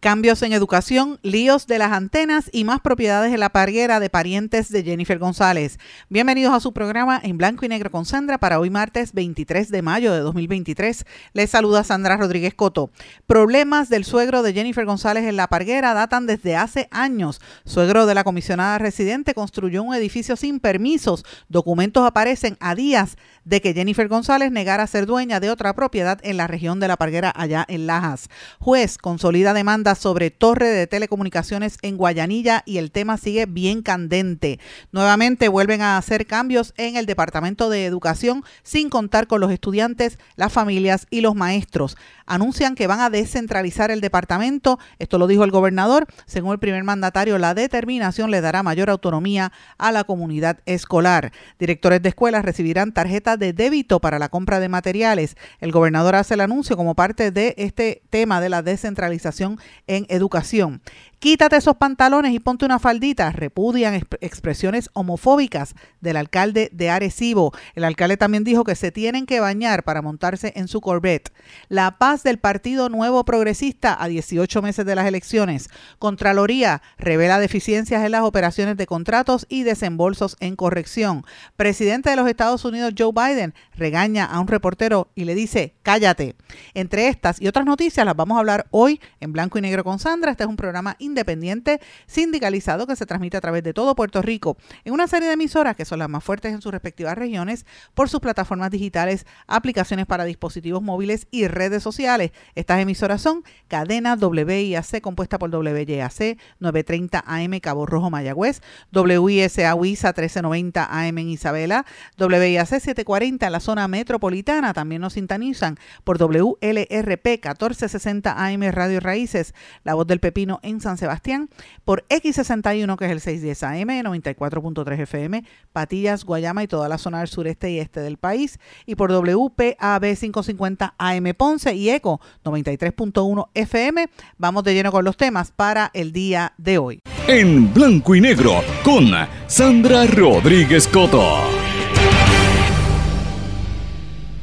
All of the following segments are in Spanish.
Cambios en educación, líos de las antenas y más propiedades en la parguera de parientes de Jennifer González. Bienvenidos a su programa en blanco y negro con Sandra para hoy martes 23 de mayo de 2023. Les saluda Sandra Rodríguez Coto. Problemas del suegro de Jennifer González en la parguera datan desde hace años. Suegro de la comisionada residente construyó un edificio sin permisos. Documentos aparecen a días de que Jennifer González negara ser dueña de otra propiedad en la región de la parguera allá en Lajas. Juez consolida demanda sobre torre de telecomunicaciones en Guayanilla y el tema sigue bien candente. Nuevamente vuelven a hacer cambios en el Departamento de Educación sin contar con los estudiantes, las familias y los maestros. Anuncian que van a descentralizar el departamento, esto lo dijo el gobernador, según el primer mandatario, la determinación le dará mayor autonomía a la comunidad escolar. Directores de escuelas recibirán tarjetas de débito para la compra de materiales. El gobernador hace el anuncio como parte de este tema de la descentralización en educación. Quítate esos pantalones y ponte una faldita. Repudian expresiones homofóbicas del alcalde de Arecibo. El alcalde también dijo que se tienen que bañar para montarse en su Corvette. La paz del Partido Nuevo Progresista a 18 meses de las elecciones. Contraloría revela deficiencias en las operaciones de contratos y desembolsos en corrección. Presidente de los Estados Unidos Joe Biden regaña a un reportero y le dice, cállate. Entre estas y otras noticias las vamos a hablar hoy en blanco y negro con Sandra. Este es un programa independiente sindicalizado que se transmite a través de todo Puerto Rico en una serie de emisoras que son las más fuertes en sus respectivas regiones por sus plataformas digitales, aplicaciones para dispositivos móviles y redes sociales. Estas emisoras son Cadena WIAC compuesta por WYAC 930 AM Cabo Rojo Mayagüez, WISA WISA 1390 AM en Isabela, WIAC 740 en la zona metropolitana, también nos sintonizan por WLRP 1460 AM Radio Raíces, La Voz del Pepino en San Sebastián, por X61, que es el 610 AM, 94.3 FM, Patillas, Guayama y toda la zona del sureste y este del país, y por WPAB 550 AM Ponce y ECO 93.1 FM. Vamos de lleno con los temas para el día de hoy. En blanco y negro, con Sandra Rodríguez Coto.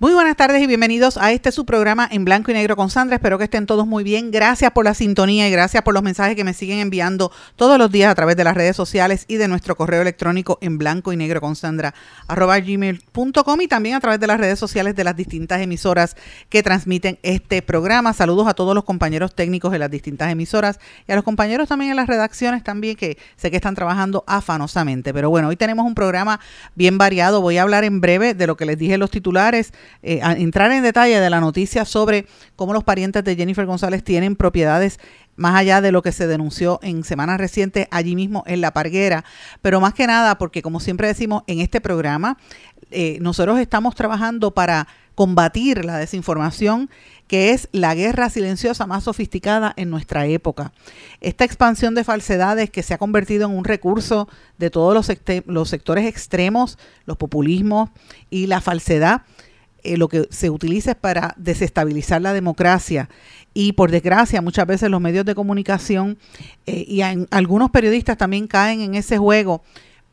Muy buenas tardes y bienvenidos a este su programa en blanco y negro con Sandra. Espero que estén todos muy bien. Gracias por la sintonía y gracias por los mensajes que me siguen enviando todos los días a través de las redes sociales y de nuestro correo electrónico en blanco y negro con Sandra gmail.com y también a través de las redes sociales de las distintas emisoras que transmiten este programa. Saludos a todos los compañeros técnicos de las distintas emisoras y a los compañeros también en las redacciones también que sé que están trabajando afanosamente. Pero bueno, hoy tenemos un programa bien variado. Voy a hablar en breve de lo que les dije en los titulares eh, entrar en detalle de la noticia sobre cómo los parientes de Jennifer González tienen propiedades más allá de lo que se denunció en semanas recientes allí mismo en La Parguera, pero más que nada porque como siempre decimos en este programa, eh, nosotros estamos trabajando para combatir la desinformación que es la guerra silenciosa más sofisticada en nuestra época. Esta expansión de falsedades que se ha convertido en un recurso de todos los sectores extremos, los populismos y la falsedad, eh, lo que se utiliza es para desestabilizar la democracia. Y por desgracia, muchas veces los medios de comunicación eh, y algunos periodistas también caen en ese juego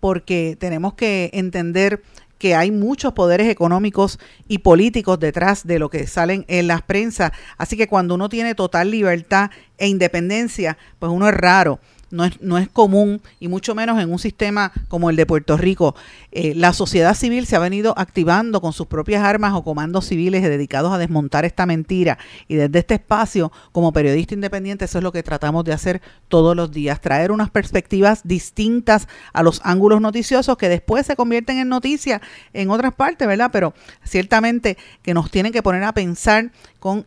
porque tenemos que entender que hay muchos poderes económicos y políticos detrás de lo que salen en las prensas. Así que cuando uno tiene total libertad e independencia, pues uno es raro no es, no es común y mucho menos en un sistema como el de Puerto Rico. Eh, la sociedad civil se ha venido activando con sus propias armas o comandos civiles dedicados a desmontar esta mentira y desde este espacio como periodista independiente eso es lo que tratamos de hacer todos los días, traer unas perspectivas distintas a los ángulos noticiosos que después se convierten en noticia en otras partes, ¿verdad? Pero ciertamente que nos tienen que poner a pensar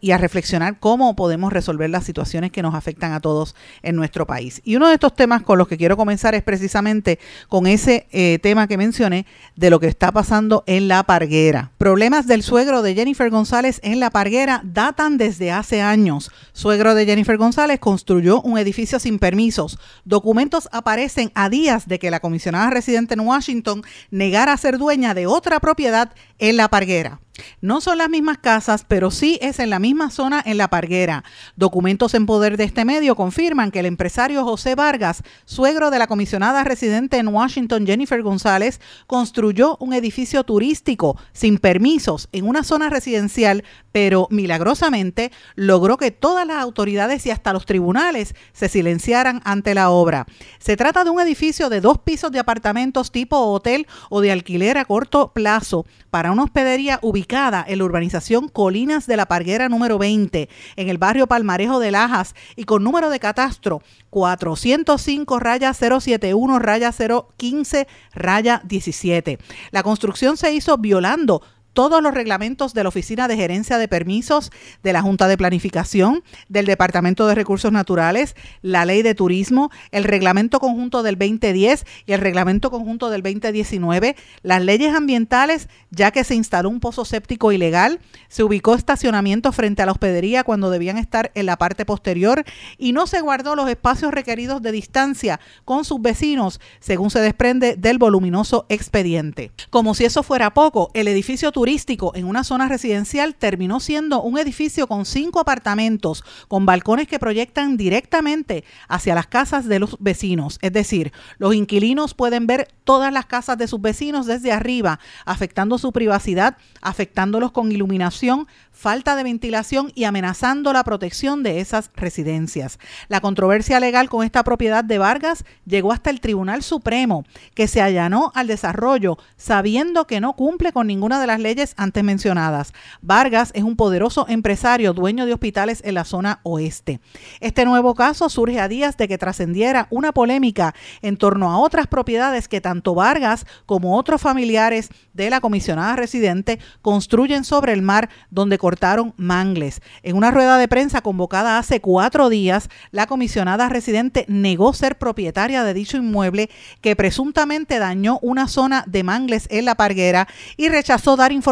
y a reflexionar cómo podemos resolver las situaciones que nos afectan a todos en nuestro país. Y uno de estos temas con los que quiero comenzar es precisamente con ese eh, tema que mencioné de lo que está pasando en la parguera. Problemas del suegro de Jennifer González en La Parguera datan desde hace años. Suegro de Jennifer González construyó un edificio sin permisos. Documentos aparecen a días de que la comisionada residente en Washington negara ser dueña de otra propiedad en La Parguera. No son las mismas casas, pero sí es en la misma zona en La Parguera. Documentos en poder de este medio confirman que el empresario José Vargas, suegro de la comisionada residente en Washington Jennifer González, construyó un edificio turístico sin permisos en una zona residencial, pero milagrosamente logró que todas las autoridades y hasta los tribunales se silenciaran ante la obra. Se trata de un edificio de dos pisos de apartamentos tipo hotel o de alquiler a corto plazo para una hospedería ubicada en la urbanización Colinas de la Parguera número 20, en el barrio Palmarejo de Lajas y con número de catastro 405 raya 071 raya 015 raya 17. La construcción se hizo violando todos los reglamentos de la Oficina de Gerencia de Permisos, de la Junta de Planificación, del Departamento de Recursos Naturales, la Ley de Turismo, el Reglamento Conjunto del 2010 y el Reglamento Conjunto del 2019, las leyes ambientales, ya que se instaló un pozo séptico ilegal, se ubicó estacionamiento frente a la hospedería cuando debían estar en la parte posterior y no se guardó los espacios requeridos de distancia con sus vecinos, según se desprende del voluminoso expediente. Como si eso fuera poco, el edificio turístico turístico en una zona residencial terminó siendo un edificio con cinco apartamentos, con balcones que proyectan directamente hacia las casas de los vecinos. Es decir, los inquilinos pueden ver todas las casas de sus vecinos desde arriba, afectando su privacidad, afectándolos con iluminación, falta de ventilación y amenazando la protección de esas residencias. La controversia legal con esta propiedad de Vargas llegó hasta el Tribunal Supremo, que se allanó al desarrollo sabiendo que no cumple con ninguna de las leyes antes mencionadas. Vargas es un poderoso empresario dueño de hospitales en la zona oeste. Este nuevo caso surge a días de que trascendiera una polémica en torno a otras propiedades que tanto Vargas como otros familiares de la comisionada residente construyen sobre el mar donde cortaron mangles. En una rueda de prensa convocada hace cuatro días, la comisionada residente negó ser propietaria de dicho inmueble que presuntamente dañó una zona de mangles en la parguera y rechazó dar información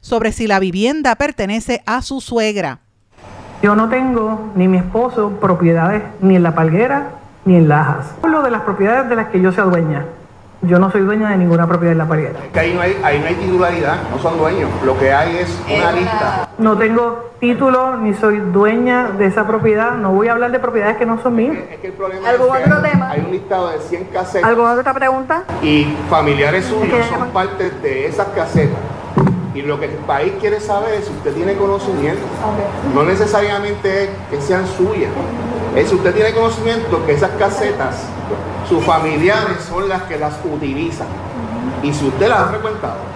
sobre si la vivienda pertenece a su suegra. Yo no tengo ni mi esposo propiedades ni en la palguera ni en Lajas. Hablo de las propiedades de las que yo sea dueña. Yo no soy dueña de ninguna propiedad en la parguera. que ahí no, hay, ahí no hay titularidad, no son dueños. Lo que hay es una lista. No tengo título ni soy dueña de esa propiedad. No voy a hablar de propiedades que no son mías. Es que el problema ¿Algún es que otro hay, tema? hay un listado de 100 casetas ¿Alguna otra pregunta? y familiares suyos son parte de esas casetas. Y lo que el país quiere saber es si usted tiene conocimiento. No necesariamente es que sean suyas. Es si usted tiene conocimiento que esas casetas, sus familiares son las que las utilizan. Y si usted las ha frecuentado,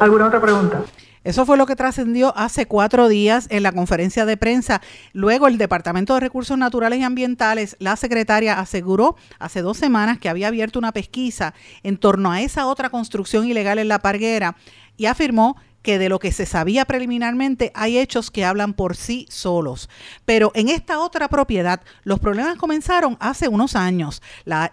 ¿Alguna otra pregunta? Eso fue lo que trascendió hace cuatro días en la conferencia de prensa. Luego el Departamento de Recursos Naturales y Ambientales, la secretaria aseguró hace dos semanas que había abierto una pesquisa en torno a esa otra construcción ilegal en la parguera y afirmó que de lo que se sabía preliminarmente hay hechos que hablan por sí solos. Pero en esta otra propiedad, los problemas comenzaron hace unos años.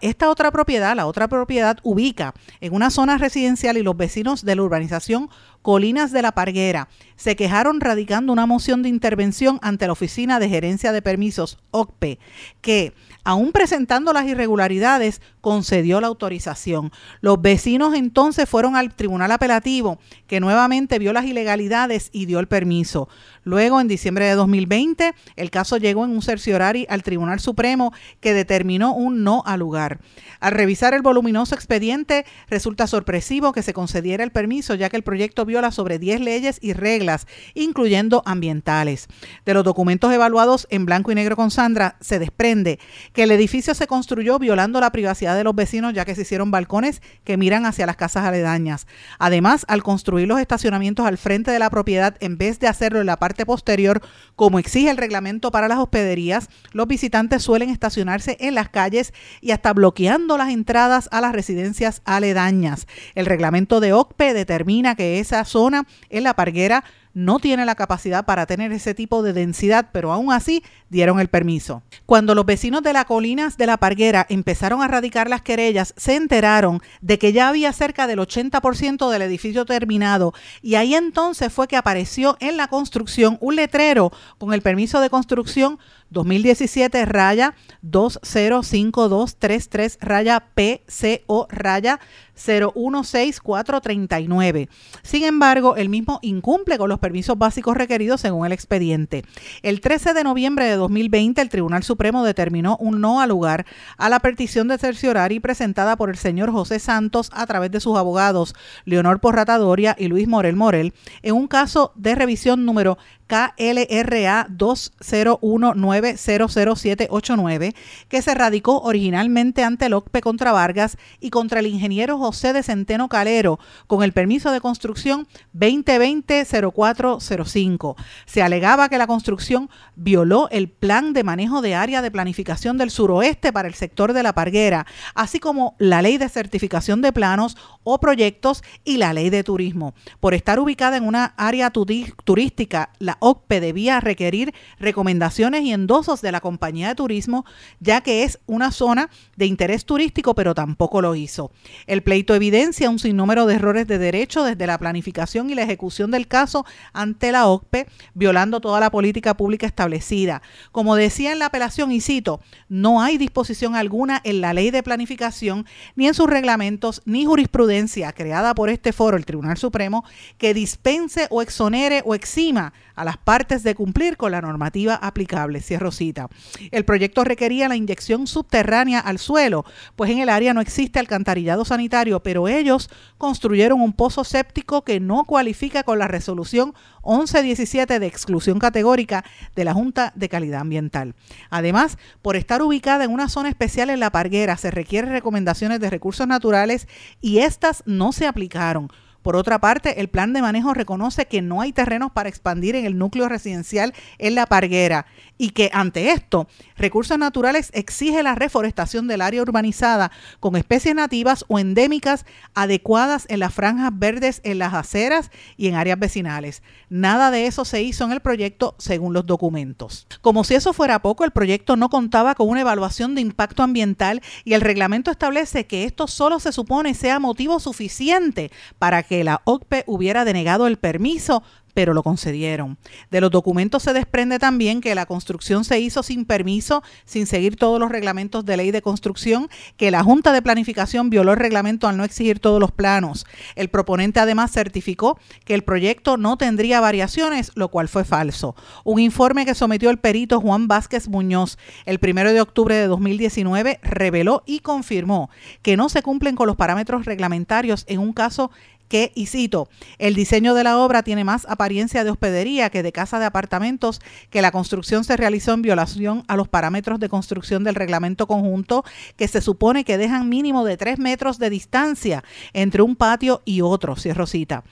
Esta otra propiedad, la otra propiedad ubica en una zona residencial y los vecinos de la urbanización Colinas de la Parguera se quejaron radicando una moción de intervención ante la Oficina de Gerencia de Permisos, OCPE, que, aún presentando las irregularidades, concedió la autorización. Los vecinos entonces fueron al Tribunal Apelativo, que nuevamente vio las ilegalidades y dio el permiso. Luego, en diciembre de 2020, el caso llegó en un cerciorari al Tribunal Supremo que determinó un no al lugar. Al revisar el voluminoso expediente, resulta sorpresivo que se concediera el permiso, ya que el proyecto viola sobre 10 leyes y reglas, incluyendo ambientales. De los documentos evaluados en blanco y negro con Sandra, se desprende que el edificio se construyó violando la privacidad de los vecinos, ya que se hicieron balcones que miran hacia las casas aledañas. Además, al construir los estacionamientos al frente de la propiedad, en vez de hacerlo en la parte posterior, como exige el reglamento para las hospederías, los visitantes suelen estacionarse en las calles y hasta bloqueando las entradas a las residencias aledañas. El reglamento de OCPE determina que esa zona en la parguera no tiene la capacidad para tener ese tipo de densidad, pero aún así dieron el permiso. Cuando los vecinos de las colinas de la Parguera empezaron a radicar las querellas, se enteraron de que ya había cerca del 80% del edificio terminado y ahí entonces fue que apareció en la construcción un letrero con el permiso de construcción 2017 raya 205233 raya PCO raya 016439. Sin embargo, el mismo incumple con los permisos básicos requeridos según el expediente. El 13 de noviembre de 2020, el Tribunal Supremo determinó un no al lugar a la petición de cerciorari presentada por el señor José Santos a través de sus abogados Leonor Porratadoria y Luis Morel Morel en un caso de revisión número KLRA 201900789, que se radicó originalmente ante el OCPE contra Vargas y contra el ingeniero José de Centeno Calero, con el permiso de construcción 2020-0405. Se alegaba que la construcción violó el plan de manejo de área de planificación del suroeste para el sector de la Parguera, así como la ley de certificación de planos o proyectos y la ley de turismo. Por estar ubicada en una área turística, la OCPE debía requerir recomendaciones y endosos de la compañía de turismo, ya que es una zona de interés turístico, pero tampoco lo hizo. El pleito evidencia un sinnúmero de errores de derecho desde la planificación y la ejecución del caso ante la OCPE, violando toda la política pública establecida. Como decía en la apelación, y cito, no hay disposición alguna en la ley de planificación, ni en sus reglamentos, ni jurisprudencia creada por este foro, el Tribunal Supremo, que dispense o exonere o exima a las partes de cumplir con la normativa aplicable. Cierro cita. El proyecto requería la inyección subterránea al suelo, pues en el área no existe alcantarillado sanitario, pero ellos construyeron un pozo séptico que no cualifica con la resolución 1117 de exclusión categórica de la Junta de Calidad Ambiental. Además, por estar ubicada en una zona especial en la Parguera, se requieren recomendaciones de recursos naturales y estas no se aplicaron por otra parte, el plan de manejo reconoce que no hay terrenos para expandir en el núcleo residencial en la Parguera y que ante esto, Recursos Naturales exige la reforestación del área urbanizada con especies nativas o endémicas adecuadas en las franjas verdes en las aceras y en áreas vecinales. Nada de eso se hizo en el proyecto según los documentos. Como si eso fuera poco, el proyecto no contaba con una evaluación de impacto ambiental y el reglamento establece que esto solo se supone sea motivo suficiente para que la OCPE hubiera denegado el permiso pero lo concedieron. De los documentos se desprende también que la construcción se hizo sin permiso, sin seguir todos los reglamentos de ley de construcción, que la Junta de Planificación violó el reglamento al no exigir todos los planos. El proponente además certificó que el proyecto no tendría variaciones, lo cual fue falso. Un informe que sometió el perito Juan Vázquez Muñoz el primero de octubre de 2019 reveló y confirmó que no se cumplen con los parámetros reglamentarios en un caso que, y cito, el diseño de la obra tiene más apariencia de hospedería que de casa de apartamentos, que la construcción se realizó en violación a los parámetros de construcción del reglamento conjunto, que se supone que dejan mínimo de tres metros de distancia entre un patio y otro, cierro cita.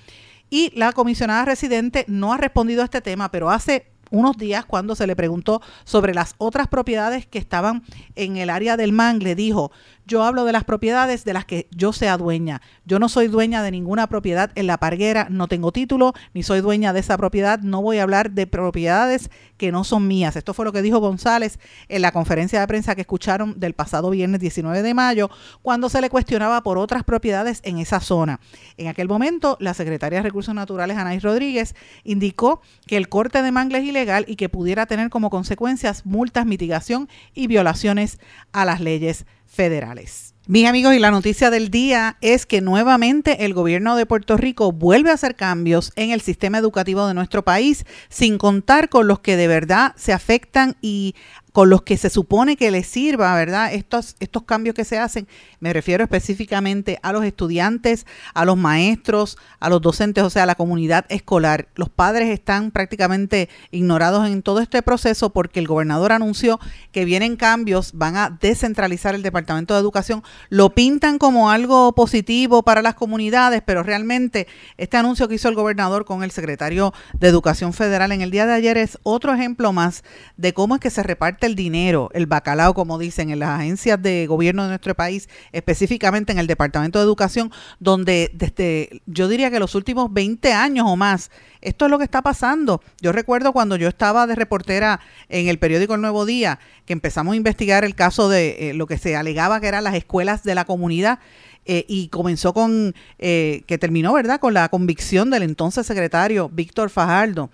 Y la comisionada residente no ha respondido a este tema, pero hace unos días cuando se le preguntó sobre las otras propiedades que estaban en el área del mangle, dijo, yo hablo de las propiedades de las que yo sea dueña. Yo no soy dueña de ninguna propiedad en la parguera, no tengo título, ni soy dueña de esa propiedad. No voy a hablar de propiedades que no son mías. Esto fue lo que dijo González en la conferencia de prensa que escucharon del pasado viernes 19 de mayo, cuando se le cuestionaba por otras propiedades en esa zona. En aquel momento, la secretaria de Recursos Naturales, Anaís Rodríguez, indicó que el corte de mangle es ilegal y que pudiera tener como consecuencias multas, mitigación y violaciones a las leyes federales. Mis amigos, y la noticia del día es que nuevamente el gobierno de Puerto Rico vuelve a hacer cambios en el sistema educativo de nuestro país, sin contar con los que de verdad se afectan y con los que se supone que les sirva, ¿verdad? Estos, estos cambios que se hacen, me refiero específicamente a los estudiantes, a los maestros, a los docentes, o sea, a la comunidad escolar. Los padres están prácticamente ignorados en todo este proceso porque el gobernador anunció que vienen cambios, van a descentralizar el Departamento de Educación, lo pintan como algo positivo para las comunidades, pero realmente este anuncio que hizo el gobernador con el secretario de Educación Federal en el día de ayer es otro ejemplo más de cómo es que se reparte el dinero, el bacalao, como dicen, en las agencias de gobierno de nuestro país, específicamente en el Departamento de Educación, donde desde, yo diría que los últimos 20 años o más, esto es lo que está pasando. Yo recuerdo cuando yo estaba de reportera en el periódico El Nuevo Día, que empezamos a investigar el caso de eh, lo que se alegaba que eran las escuelas de la comunidad. Eh, y comenzó con, eh, que terminó, ¿verdad?, con la convicción del entonces secretario Víctor Fajardo.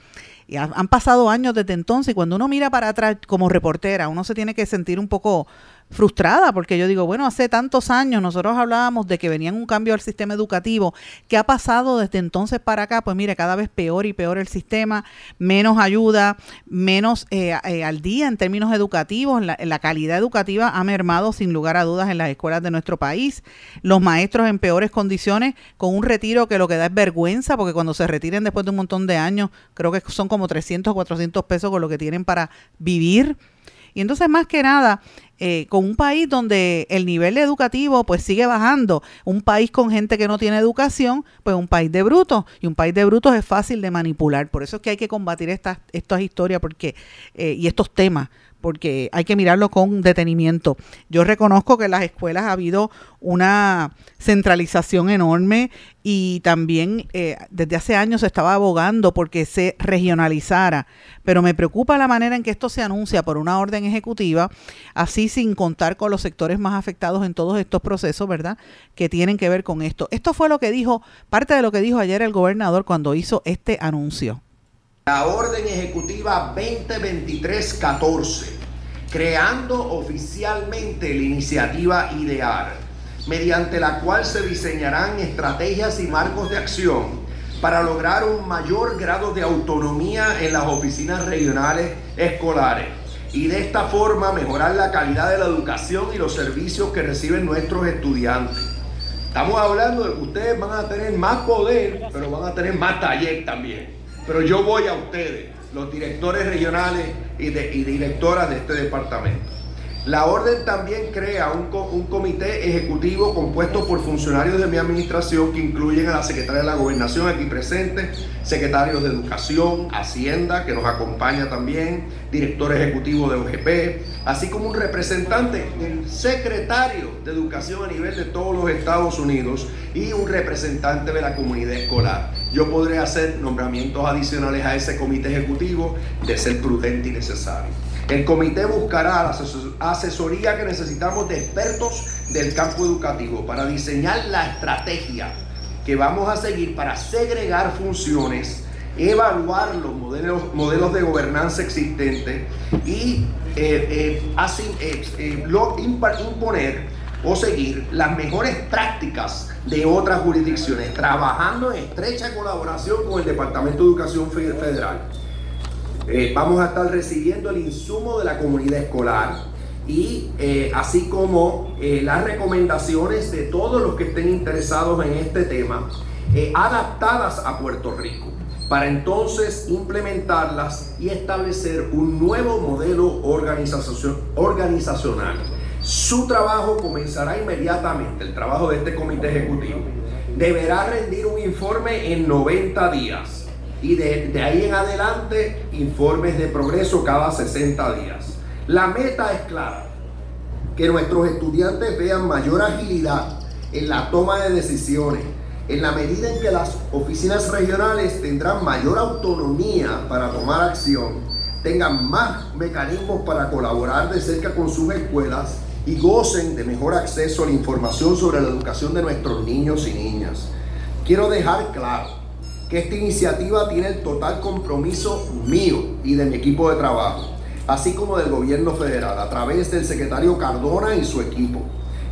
Y han pasado años desde entonces y cuando uno mira para atrás como reportera, uno se tiene que sentir un poco frustrada porque yo digo, bueno, hace tantos años nosotros hablábamos de que venía un cambio al sistema educativo. ¿Qué ha pasado desde entonces para acá? Pues mire, cada vez peor y peor el sistema, menos ayuda, menos eh, eh, al día en términos educativos. La, la, calidad educativa ha mermado sin lugar a dudas en las escuelas de nuestro país. Los maestros en peores condiciones, con un retiro que lo que da es vergüenza, porque cuando se retiren después de un montón de años, creo que son como 300 o 400 pesos con lo que tienen para vivir. Y entonces, más que nada, eh, con un país donde el nivel educativo pues sigue bajando, un país con gente que no tiene educación, pues un país de brutos, y un país de brutos es fácil de manipular. Por eso es que hay que combatir estas, estas historias porque, eh, y estos temas, porque hay que mirarlo con detenimiento. Yo reconozco que en las escuelas ha habido una centralización enorme y también eh, desde hace años se estaba abogando porque se regionalizara, pero me preocupa la manera en que esto se anuncia por una orden ejecutiva, así sin contar con los sectores más afectados en todos estos procesos, ¿verdad? Que tienen que ver con esto. Esto fue lo que dijo, parte de lo que dijo ayer el gobernador cuando hizo este anuncio. La orden ejecutiva 2023-14, creando oficialmente la iniciativa IDEAR, mediante la cual se diseñarán estrategias y marcos de acción para lograr un mayor grado de autonomía en las oficinas regionales escolares y de esta forma mejorar la calidad de la educación y los servicios que reciben nuestros estudiantes. Estamos hablando de que ustedes van a tener más poder, pero van a tener más taller también. Pero yo voy a ustedes, los directores regionales y, directoras de este departamento. La orden también crea un, comité ejecutivo compuesto por funcionarios de mi administración que incluyen a la secretaria de la gobernación aquí presente, secretarios de educación, hacienda que nos acompaña también, director ejecutivo de OGP, así como un representante, el secretario de educación a nivel de todos los Estados Unidos y un representante de la comunidad escolar. Yo podré hacer nombramientos adicionales a ese comité ejecutivo de ser prudente y necesario. El comité buscará la asesoría que necesitamos de expertos del campo educativo para diseñar la estrategia que vamos a seguir para segregar funciones, evaluar los modelos, modelos de gobernanza existentes y eh, eh, eh, imponer o seguir las mejores prácticas de otras jurisdicciones, trabajando en estrecha colaboración con el Departamento de Educación Federal. Eh, vamos a estar recibiendo el insumo de la comunidad escolar y eh, así como eh, las recomendaciones de todos los que estén interesados en este tema adaptadas a Puerto Rico para entonces implementarlas y establecer un nuevo modelo organizacional. Su trabajo comenzará inmediatamente, el trabajo de este comité ejecutivo. Deberá rendir un informe en 90 días y de, ahí en adelante informes de progreso cada 60 días. La meta es clara, que nuestros estudiantes vean mayor agilidad en la toma de decisiones, en la medida en que las oficinas regionales tendrán mayor autonomía para tomar acción, tengan más mecanismos para colaborar de cerca con sus escuelas y gocen de mejor acceso a la información sobre la educación de nuestros niños y niñas. Quiero dejar claro que esta iniciativa tiene el total compromiso mío y de mi equipo de trabajo, así como del gobierno federal, a través del secretario Cardona y su equipo.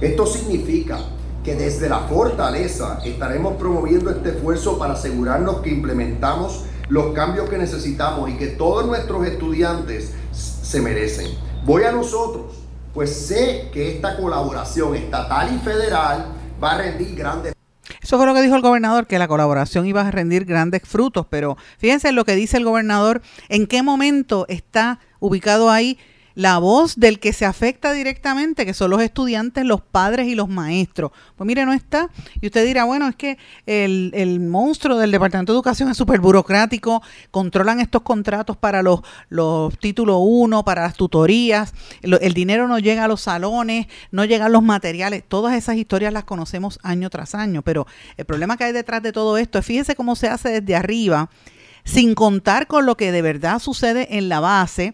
Esto significa que desde la fortaleza estaremos promoviendo este esfuerzo para asegurarnos que implementamos los cambios que necesitamos y que todos nuestros estudiantes se merecen. Voy a nosotros, pues sé que esta colaboración estatal y federal va a rendir grandes eso fue lo que dijo el gobernador, que la colaboración iba a rendir grandes frutos, pero fíjense lo que dice el gobernador, en qué momento está ubicado ahí la voz del que se afecta directamente, que son los estudiantes, los padres y los maestros. Pues mire, no está. Y usted dirá, bueno, es que el, monstruo del Departamento de Educación es súper burocrático, controlan estos contratos para los, los títulos 1, para las tutorías, el, dinero no llega a los salones, no llegan los materiales, todas esas historias las conocemos año tras año, pero el problema que hay detrás de todo esto es, fíjese cómo se hace desde arriba, sin contar con lo que de verdad sucede en la base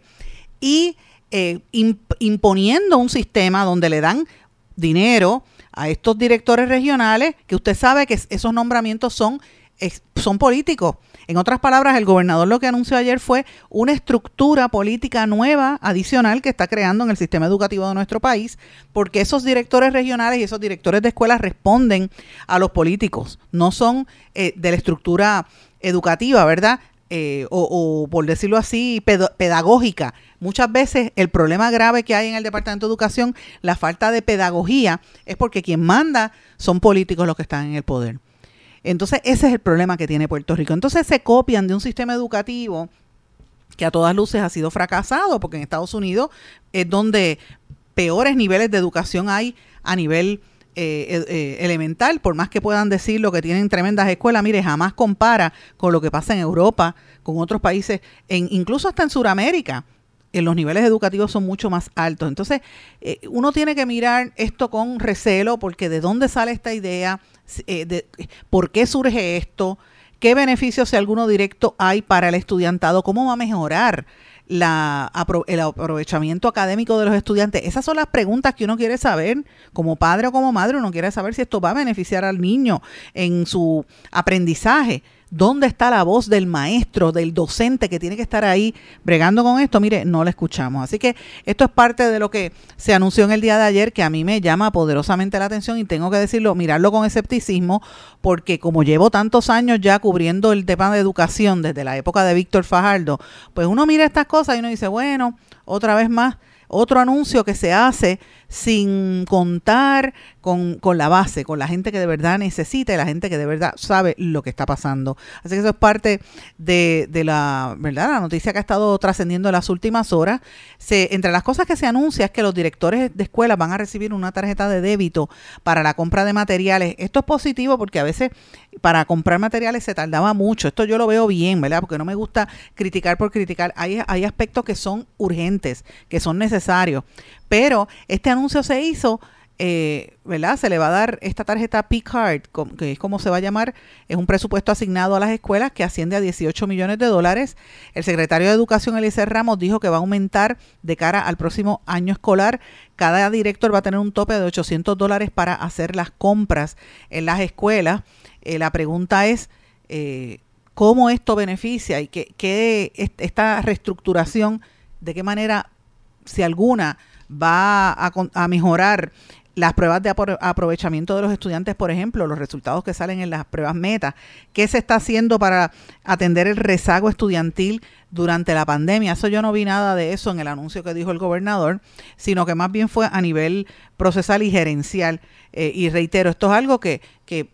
y eh, imponiendo un sistema donde le dan dinero a estos directores regionales, que usted sabe que esos nombramientos son, son políticos. En otras palabras, el gobernador lo que anunció ayer fue una estructura política nueva, adicional, que está creando en el sistema educativo de nuestro país, porque esos directores regionales y esos directores de escuelas responden a los políticos, no son eh, de la estructura educativa, ¿verdad? Eh, o, por decirlo así, pedagógica. Muchas veces el problema grave que hay en el Departamento de Educación, la falta de pedagogía, es porque quien manda son políticos los que están en el poder. Entonces, ese es el problema que tiene Puerto Rico. Entonces, se copian de un sistema educativo que a todas luces ha sido fracasado, porque en Estados Unidos es donde peores niveles de educación hay a nivel eh, eh, elemental, por más que puedan decir lo que tienen tremendas escuelas, mire, jamás compara con lo que pasa en Europa, con otros países, incluso hasta en Sudamérica. En los niveles educativos son mucho más altos. Entonces, eh, uno tiene que mirar esto con recelo, porque de dónde sale esta idea, de, por qué surge esto, qué beneficios, si alguno directo, hay para el estudiantado, cómo va a mejorar la, el aprovechamiento académico de los estudiantes? Esas son las preguntas que uno quiere saber como padre o como madre. Uno quiere saber si esto va a beneficiar al niño en su aprendizaje. ¿Dónde está la voz del maestro, del docente que tiene que estar ahí bregando con esto? Mire, no la escuchamos. Así que esto es parte de lo que se anunció en el día de ayer, que a mí me llama poderosamente la atención y tengo que decirlo, mirarlo con escepticismo, porque como llevo tantos años ya cubriendo el tema de educación desde la época de Víctor Fajardo, pues uno mira estas cosas y uno dice, bueno, otra vez más, otro anuncio que se hace sin contar con, la base, con la gente que de verdad necesita y la gente que de verdad sabe lo que está pasando. Así que eso es parte de, la, ¿verdad? la noticia que ha estado trascendiendo en las últimas horas. Entre las cosas que se anuncia es que los directores de escuelas van a recibir una tarjeta de débito para la compra de materiales. Esto es positivo porque a veces para comprar materiales se tardaba mucho. Esto yo lo veo bien, ¿verdad? Porque no me gusta criticar por criticar. Hay, hay aspectos que son urgentes, que son necesarios. Pero este anuncio se hizo, eh, ¿verdad? Se le va a dar esta tarjeta P-Card, que es como se va a llamar, es un presupuesto asignado a las escuelas que asciende a 18 millones de dólares. El secretario de Educación, Eliezer Ramos, dijo que va a aumentar de cara al próximo año escolar. Cada director va a tener un tope de 800 dólares para hacer las compras en las escuelas. Eh, la pregunta es... Eh, cómo esto beneficia y qué esta reestructuración, de qué manera, si alguna, va a, mejorar las pruebas de aprovechamiento de los estudiantes, por ejemplo, los resultados que salen en las pruebas meta, qué se está haciendo para atender el rezago estudiantil durante la pandemia. Eso yo no vi nada de eso en el anuncio que dijo el gobernador, sino que más bien fue a nivel procesal y gerencial. Eh, y reitero, esto es algo que,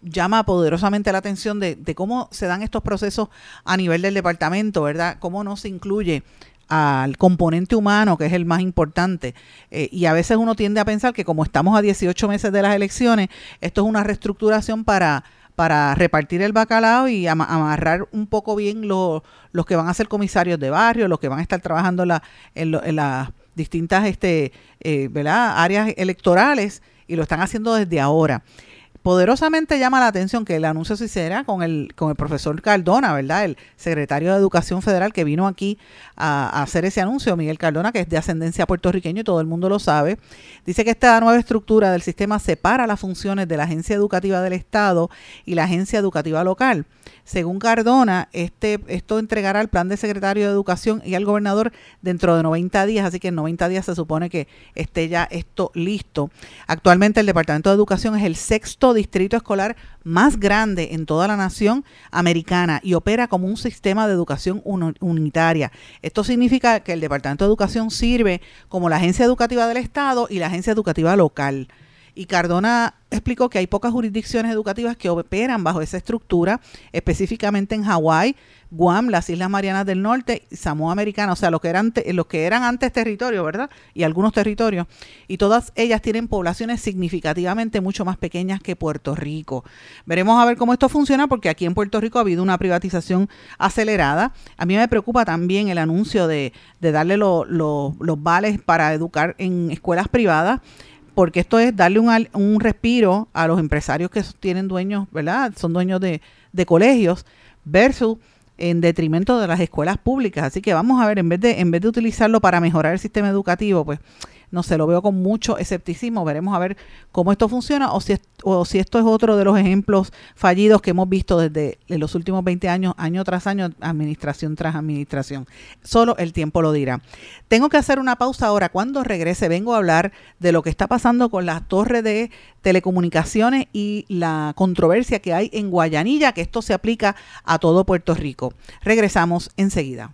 llama poderosamente la atención de, cómo se dan estos procesos a nivel del departamento, ¿verdad? Cómo no se incluye al componente humano, que es el más importante. Eh, y a veces uno tiende a pensar que como estamos a 18 meses de las elecciones, esto es una reestructuración para, para repartir el bacalao y amarrar un poco bien los que van a ser comisarios de barrio, los que van a estar trabajando la, en, las distintas este, eh, áreas electorales y lo están haciendo desde ahora poderosamente llama la atención que el anuncio se hiciera con el, con el profesor Cardona, ¿verdad? El secretario de Educación Federal que vino aquí a, hacer ese anuncio, Miguel Cardona, que es de ascendencia puertorriqueño y todo el mundo lo sabe. Dice que esta nueva estructura del sistema separa las funciones de la agencia educativa del Estado y la agencia educativa local. Según Cardona, este, esto entregará al plan de secretario de Educación y al gobernador dentro de 90 días, así que en 90 días se supone que esté ya esto listo. Actualmente el Departamento de Educación es el sexto distrito escolar más grande en toda la nación americana y opera como un sistema de educación unitaria. Esto significa que el Departamento de Educación sirve como la agencia educativa del Estado y la agencia educativa local. Y Cardona explicó que hay pocas jurisdicciones educativas que operan bajo esa estructura, específicamente en Hawái, Guam, las Islas Marianas del Norte, Samoa Americana, o sea, lo que eran los que eran antes territorios, ¿verdad? Y algunos territorios, y todas ellas tienen poblaciones significativamente mucho más pequeñas que Puerto Rico. Veremos a ver cómo esto funciona porque aquí en Puerto Rico ha habido una privatización acelerada. A mí me preocupa también el anuncio de, darle los vales para educar en escuelas privadas porque esto es darle un, un, respiro a los empresarios que tienen dueños, ¿verdad? Son dueños de, de colegios versus en detrimento de las escuelas públicas. Así que vamos a ver, en vez de, en vez de utilizarlo para mejorar el sistema educativo, pues no sé, lo veo con mucho escepticismo. Veremos a ver cómo esto funciona o si, o si esto es otro de los ejemplos fallidos que hemos visto desde los últimos 20 años, año tras año, administración tras administración. Solo el tiempo lo dirá. Tengo que hacer una pausa ahora. Cuando regrese vengo a hablar de lo que está pasando con la torre de telecomunicaciones y la controversia que hay en Guayanilla, que esto se aplica a todo Puerto Rico. Regresamos enseguida.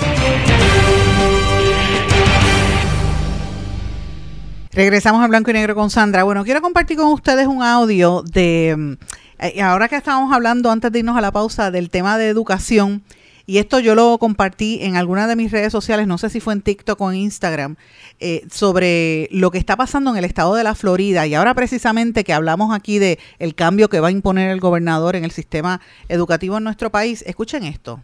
Regresamos a blanco y negro con Sandra. Bueno, quiero compartir con ustedes un audio de, mm, eh, ahora que estábamos hablando antes de irnos a la pausa del tema de educación, y esto yo lo compartí en alguna de mis redes sociales, no sé si fue en TikTok o en Instagram, eh, sobre lo que está pasando en el estado de la Florida. Y ahora precisamente que hablamos aquí de el cambio que va a imponer el gobernador en el sistema educativo en nuestro país, escuchen esto.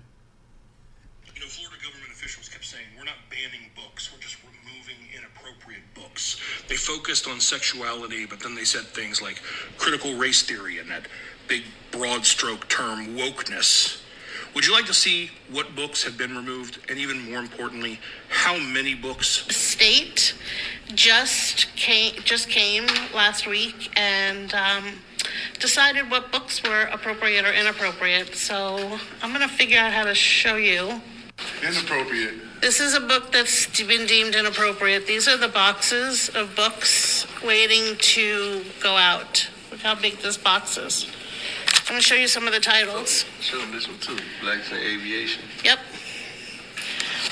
They focused on sexuality, but then they said things like critical race theory and that big broad stroke term wokeness. Would you like to see what books have been removed, and even more importantly, how many books? State just came just came last week and um, decided what books were appropriate or inappropriate. So I'm going to figure out how to show you. Inappropriate. This is a book that's been deemed inappropriate. These are the boxes of books waiting to go out. Look how big this box is. I'm going to show you some of the titles. Show them this one too. Blacks in Aviation. Yep.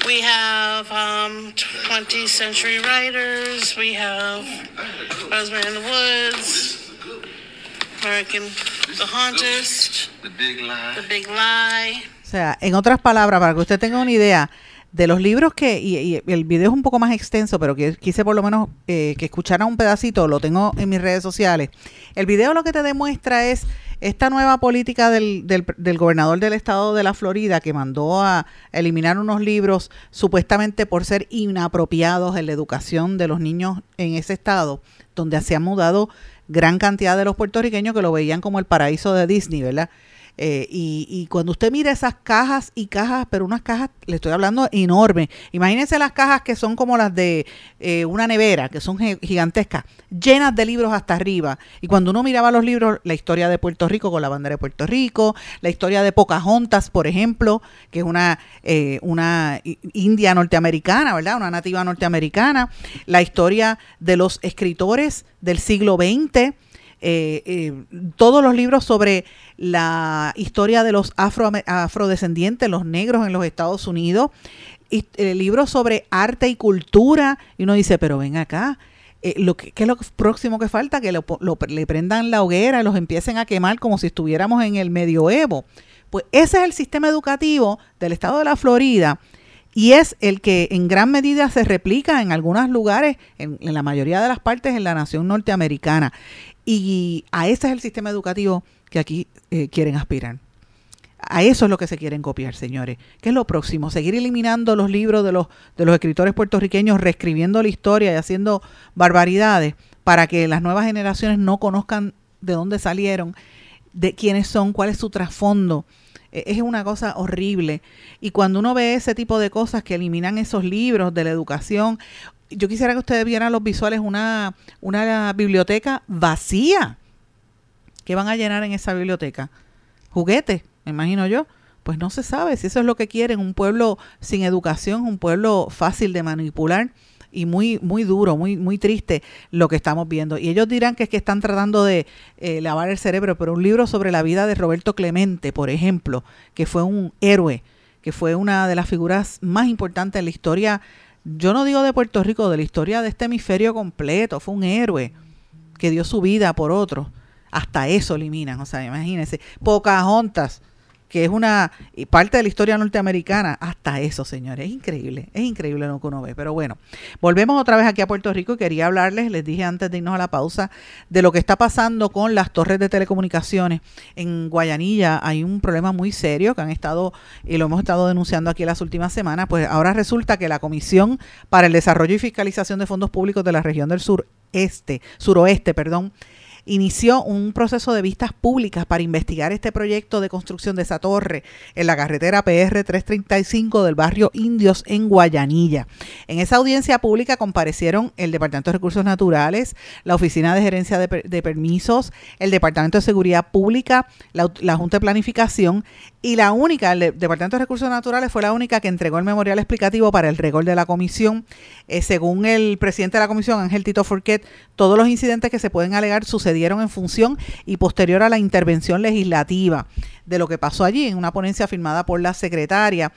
We have um, 20th Century Writers. We have Husband in the Woods. American The Hauntist. The Big Lie. The Big Lie. O sea, en otras palabras, para que usted tenga una idea, de los libros que, y, el video es un poco más extenso, pero que quise por lo menos eh, que escuchara un pedacito, lo tengo en mis redes sociales. El video lo que te demuestra es esta nueva política del, del, del, gobernador del estado de la Florida que mandó a eliminar unos libros supuestamente por ser inapropiados en la educación de los niños en ese estado, donde se han mudado gran cantidad de los puertorriqueños que lo veían como el paraíso de Disney, ¿verdad? Eh, y, cuando usted mira esas cajas y cajas, pero unas cajas, le estoy hablando enormes. Imagínense las cajas que son como las de eh, una nevera, que son gigantescas, llenas de libros hasta arriba. Y cuando uno miraba los libros, la historia de Puerto Rico con la bandera de Puerto Rico, la historia de Pocahontas, por ejemplo, que es una, eh, una india norteamericana, ¿verdad? Una nativa norteamericana, la historia de los escritores del siglo XX eh, eh, todos los libros sobre la historia de los afro, afrodescendientes, los negros en los Estados Unidos, y, eh, libros sobre arte y cultura, y uno dice, pero ven acá, lo que, ¿qué es lo próximo que falta? Que le prendan la hoguera, los empiecen a quemar como si estuviéramos en el medioevo. Pues ese es el sistema educativo del estado de la Florida y es el que en gran medida se replica en algunos lugares, en, la mayoría de las partes en la nación norteamericana. Y a ese es el sistema educativo que aquí eh, quieren aspirar. A eso es lo que se quieren copiar, señores. ¿Qué es lo próximo? Seguir eliminando los libros de los, de los escritores puertorriqueños, reescribiendo la historia y haciendo barbaridades para que las nuevas generaciones no conozcan de dónde salieron, de quiénes son, cuál es su trasfondo. E, es una cosa horrible. Y cuando uno ve ese tipo de cosas que eliminan esos libros de la educación yo quisiera que ustedes vieran los visuales, una, una biblioteca vacía. ¿Qué van a llenar en esa biblioteca? juguete, me imagino yo. Pues no se sabe si eso es lo que quieren, un pueblo sin educación, un pueblo fácil de manipular y muy muy duro, muy muy triste lo que estamos viendo. Y ellos dirán que es que están tratando de eh, lavar el cerebro, pero un libro sobre la vida de Roberto Clemente, por ejemplo, que fue un héroe, que fue una de las figuras más importantes en la historia, yo no digo de Puerto Rico, de la historia de este hemisferio completo, fue un héroe que dio su vida por otro. Hasta eso eliminan, o sea, imagínense, Pocahontas que es una parte de la historia norteamericana, hasta eso, señores, es increíble, es increíble lo que uno ve. Pero bueno, volvemos otra vez aquí a Puerto Rico y quería hablarles, les dije antes de irnos a la pausa, de lo que está pasando con las torres de telecomunicaciones. En Guayanilla hay un problema muy serio que han estado, y lo hemos estado denunciando aquí en las últimas semanas, pues ahora resulta que la Comisión para el Desarrollo y Fiscalización de Fondos Públicos de la región del sureste, suroeste, perdón, inició un proceso de vistas públicas para investigar este proyecto de construcción de esa torre en la carretera PR 335 del barrio Indios en Guayanilla. En esa audiencia pública comparecieron el Departamento de Recursos Naturales, la Oficina de Gerencia de, Permisos, el Departamento de Seguridad Pública, la, Junta de Planificación y la única, el Departamento de Recursos Naturales fue la única que entregó el memorial explicativo para el regol de la comisión. Eh, según el presidente de la comisión, Ángel Tito Forquet, todos los incidentes que se pueden alegar sucedieron dieron en función y posterior a la intervención legislativa de lo que pasó allí en una ponencia firmada por la secretaria.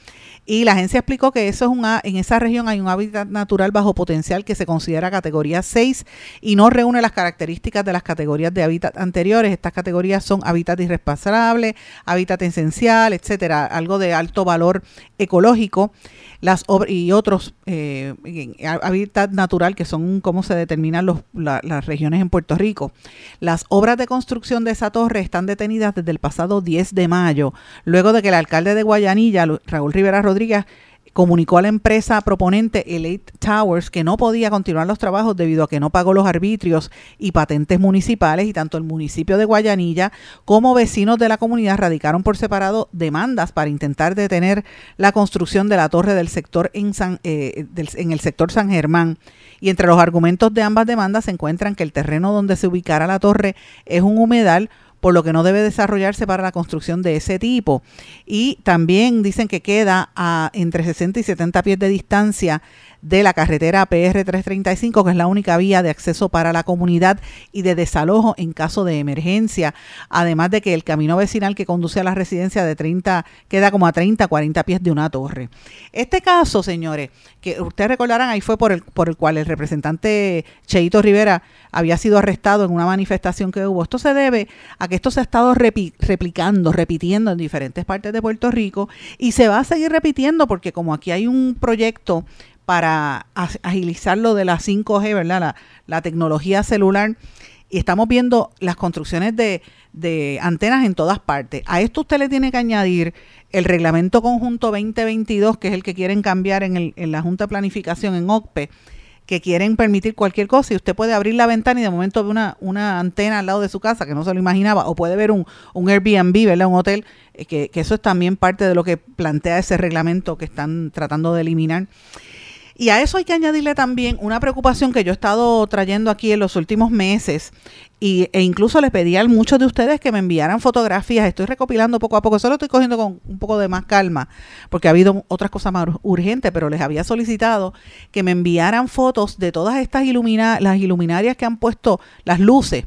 Y la agencia explicó que eso es una, en esa región hay un hábitat natural bajo potencial que se considera categoría 6 y no reúne las características de las categorías de hábitat anteriores. Estas categorías son hábitat irresponsable, hábitat esencial, etcétera, algo de alto valor ecológico las y otros eh, hábitat natural que son cómo se determinan los, las regiones en Puerto Rico. Las obras de construcción de esa torre están detenidas desde el pasado 10 de mayo, luego de que el alcalde de Guayanilla, Raúl Rivera Rodríguez, comunicó a la empresa proponente Elite Towers que no podía continuar los trabajos debido a que no pagó los arbitrios y patentes municipales y tanto el municipio de Guayanilla como vecinos de la comunidad radicaron por separado demandas para intentar detener la construcción de la torre del sector en, eh, en el sector San Germán. Y entre los argumentos de ambas demandas se encuentran que el terreno donde se ubicara la torre es un humedal por lo que no debe desarrollarse para la construcción de ese tipo. Y también dicen que queda a entre 60 y 70 pies de distancia de la carretera PR 335, que es la única vía de acceso para la comunidad y de desalojo en caso de emergencia. Además de que el camino vecinal que conduce a la residencia de 30 queda como a 30, 40 pies de una torre. Este caso, señores, que ustedes recordarán, ahí fue por el, por el cual el representante Cheito Rivera había sido arrestado en una manifestación que hubo. Esto se debe a que esto se ha estado replicando, repitiendo en diferentes partes de Puerto Rico y se va a seguir repitiendo porque como aquí hay un proyecto para agilizar lo de la 5G, ¿verdad? La, tecnología celular. Y estamos viendo las construcciones de, de, antenas en todas partes. A esto usted le tiene que añadir el reglamento conjunto 2022, que es el que quieren cambiar en, el, en la Junta de Planificación en OCPE, que quieren permitir cualquier cosa y usted puede abrir la ventana y de momento ve una, una antena al lado de su casa que no se lo imaginaba, o puede ver un, un Airbnb, ¿verdad? Un hotel, eh, que, que eso es también parte de lo que plantea ese reglamento que están tratando de eliminar. Y a eso hay que añadirle también una preocupación que yo he estado trayendo aquí en los últimos meses y, e incluso le pedí a muchos de ustedes que me enviaran fotografías. Estoy recopilando poco a poco, solo estoy cogiendo con un poco de más calma porque ha habido otras cosas más urgentes, pero les había solicitado que me enviaran fotos de todas estas las iluminarias que han puesto las luces,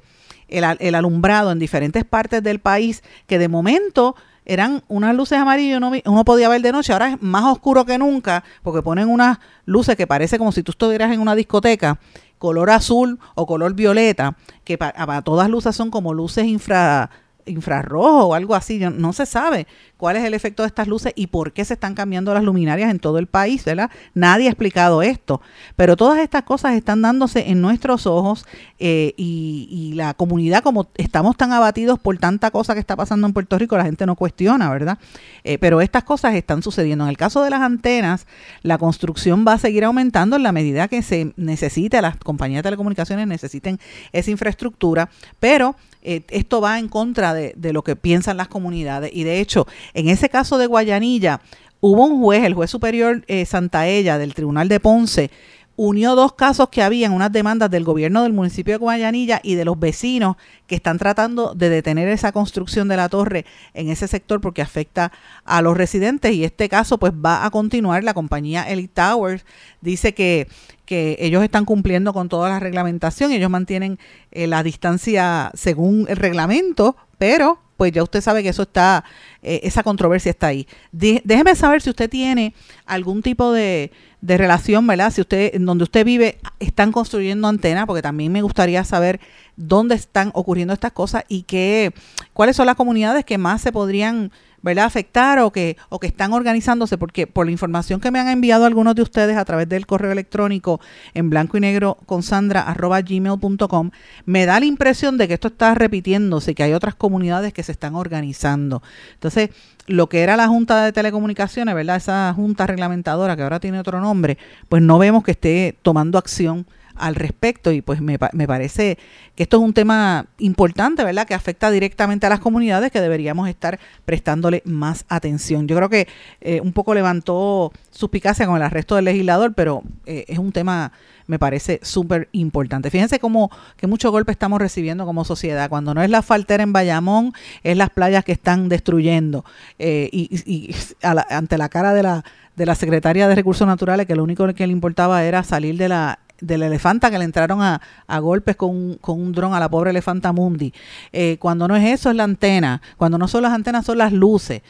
el, el alumbrado en diferentes partes del país, que de momento eran unas luces amarillas, uno, uno podía ver de noche, ahora es más oscuro que nunca, porque ponen unas luces que parece como si tú estuvieras en una discoteca, color azul o color violeta, que para, todas luces son como luces infra infrarrojo o algo así, no se sabe cuál es el efecto de estas luces y por qué se están cambiando las luminarias en todo el país, ¿verdad? Nadie ha explicado esto, pero todas estas cosas están dándose en nuestros ojos eh, y, la comunidad, como estamos tan abatidos por tanta cosa que está pasando en Puerto Rico, la gente no cuestiona, ¿verdad? Eh, pero estas cosas están sucediendo. En el caso de las antenas, la construcción va a seguir aumentando en la medida que se necesite, las compañías de telecomunicaciones necesiten esa infraestructura, pero eh, esto va en contra de, lo que piensan las comunidades. Y de hecho, en ese caso de Guayanilla, hubo un juez, el juez superior eh, Santaella del Tribunal de Ponce, unió dos casos que habían, unas demandas del gobierno del municipio de Guayanilla y de los vecinos que están tratando de detener esa construcción de la torre en ese sector porque afecta a los residentes y este caso pues va a continuar. La compañía Elite Towers dice que, que ellos están cumpliendo con toda la reglamentación, ellos mantienen eh, la distancia según el reglamento, pero pues ya usted sabe que eso está, eh, esa controversia está ahí. déjeme saber si usted tiene algún tipo de, de relación, ¿verdad? Si usted, en donde usted vive, están construyendo antenas, porque también me gustaría saber dónde están ocurriendo estas cosas y qué, cuáles son las comunidades que más se podrían ¿verdad? afectar o que, o que están organizándose, porque por la información que me han enviado algunos de ustedes a través del correo electrónico en blanco y negro con sandra arroba gmail.com, me da la impresión de que esto está repitiéndose, que hay otras comunidades que se están organizando. Entonces, lo que era la Junta de Telecomunicaciones, ¿verdad? Esa junta reglamentadora que ahora tiene otro nombre, pues no vemos que esté tomando acción al respecto y pues me, me, parece que esto es un tema importante, ¿verdad? Que afecta directamente a las comunidades que deberíamos estar prestándole más atención. Yo creo que eh, un poco levantó suspicacia con el arresto del legislador, pero eh, es un tema me parece súper importante. Fíjense cómo que mucho golpe estamos recibiendo como sociedad. Cuando no es la faltera en Bayamón, es las playas que están destruyendo. Eh, y, ante la cara de la, de la secretaria de Recursos Naturales, que lo único que le importaba era salir de la del elefanta que le entraron a, golpes con un, con un dron a la pobre elefanta Mundi. Eh, cuando no es eso, es la antena. Cuando no son las antenas, son las luces.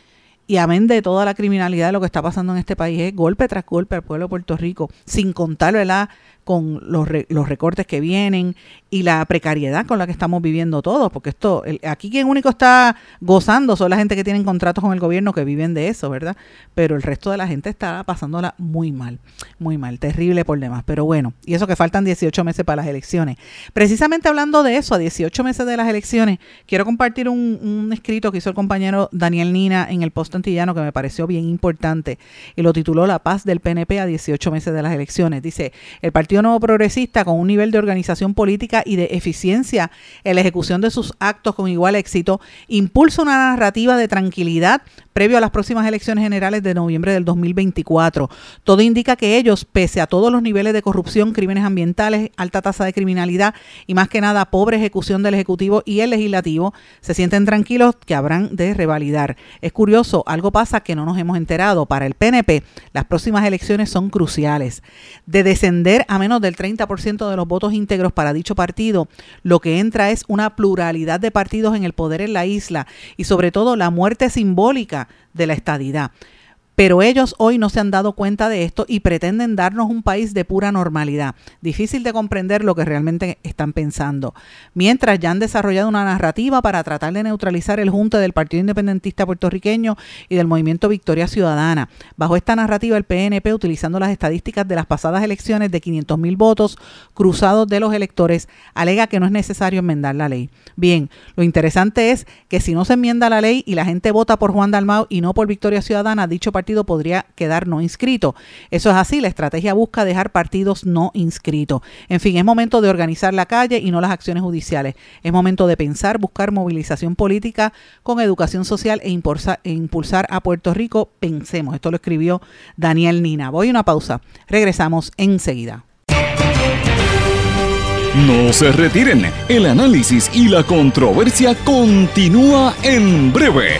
Y amén de toda la criminalidad de lo que está pasando en este país, es golpe tras golpe al pueblo de Puerto Rico, sin contar, ¿verdad? Con los, los recortes que vienen y la precariedad con la que estamos viviendo todos, porque esto, aquí quien único está gozando son la gente que tienen contratos con el gobierno que viven de eso, ¿verdad? Pero el resto de la gente está pasándola muy mal, muy mal, terrible por demás. Pero bueno, y eso que faltan 18 meses para las elecciones. Precisamente hablando de eso, a 18 meses de las elecciones, quiero compartir un, un escrito que hizo el compañero Daniel Nina en el Post Antillano que me pareció bien importante y lo tituló La paz del PNP a 18 meses de las elecciones. Dice, el Partido Nuevo Progresista, con un nivel de organización política y de eficiencia en la ejecución de sus actos con igual éxito, impulsa una narrativa de tranquilidad previo a las próximas elecciones generales de noviembre del 2024. Todo indica que ellos, pese a todos los niveles de corrupción, crímenes ambientales, alta tasa de criminalidad y más que nada pobre ejecución del Ejecutivo y el Legislativo, se sienten tranquilos que habrán de revalidar. Es curioso, algo pasa que no nos hemos enterado. Para el PNP, las próximas elecciones son cruciales. De descender a menos del 30% de los votos íntegros para dicho partido, lo que entra es una pluralidad de partidos en el poder en la isla y sobre todo la muerte simbólica de la estadidad. Pero ellos hoy no se han dado cuenta de esto y pretenden darnos un país de pura normalidad. Difícil de comprender lo que realmente están pensando. Mientras ya han desarrollado una narrativa para tratar de neutralizar el junte del Partido Independentista puertorriqueño y del Movimiento Victoria Ciudadana. Bajo esta narrativa, el PNP, utilizando las estadísticas de las pasadas elecciones de 500 mil votos cruzados de los electores, alega que no es necesario enmendar la ley. Bien, lo interesante es que si no se enmienda la ley y la gente vota por Juan Dalmau y no por Victoria Ciudadana, dicho partido podría quedar no inscrito. Eso es así, la estrategia busca dejar partidos no inscritos. En fin, es momento de organizar la calle y no las acciones judiciales. Es momento de pensar, buscar movilización política con educación social e impulsar, e impulsar a Puerto Rico. Pensemos, esto lo escribió Daniel Nina. Voy a una pausa, regresamos enseguida. No se retiren, el análisis y la controversia continúa en breve,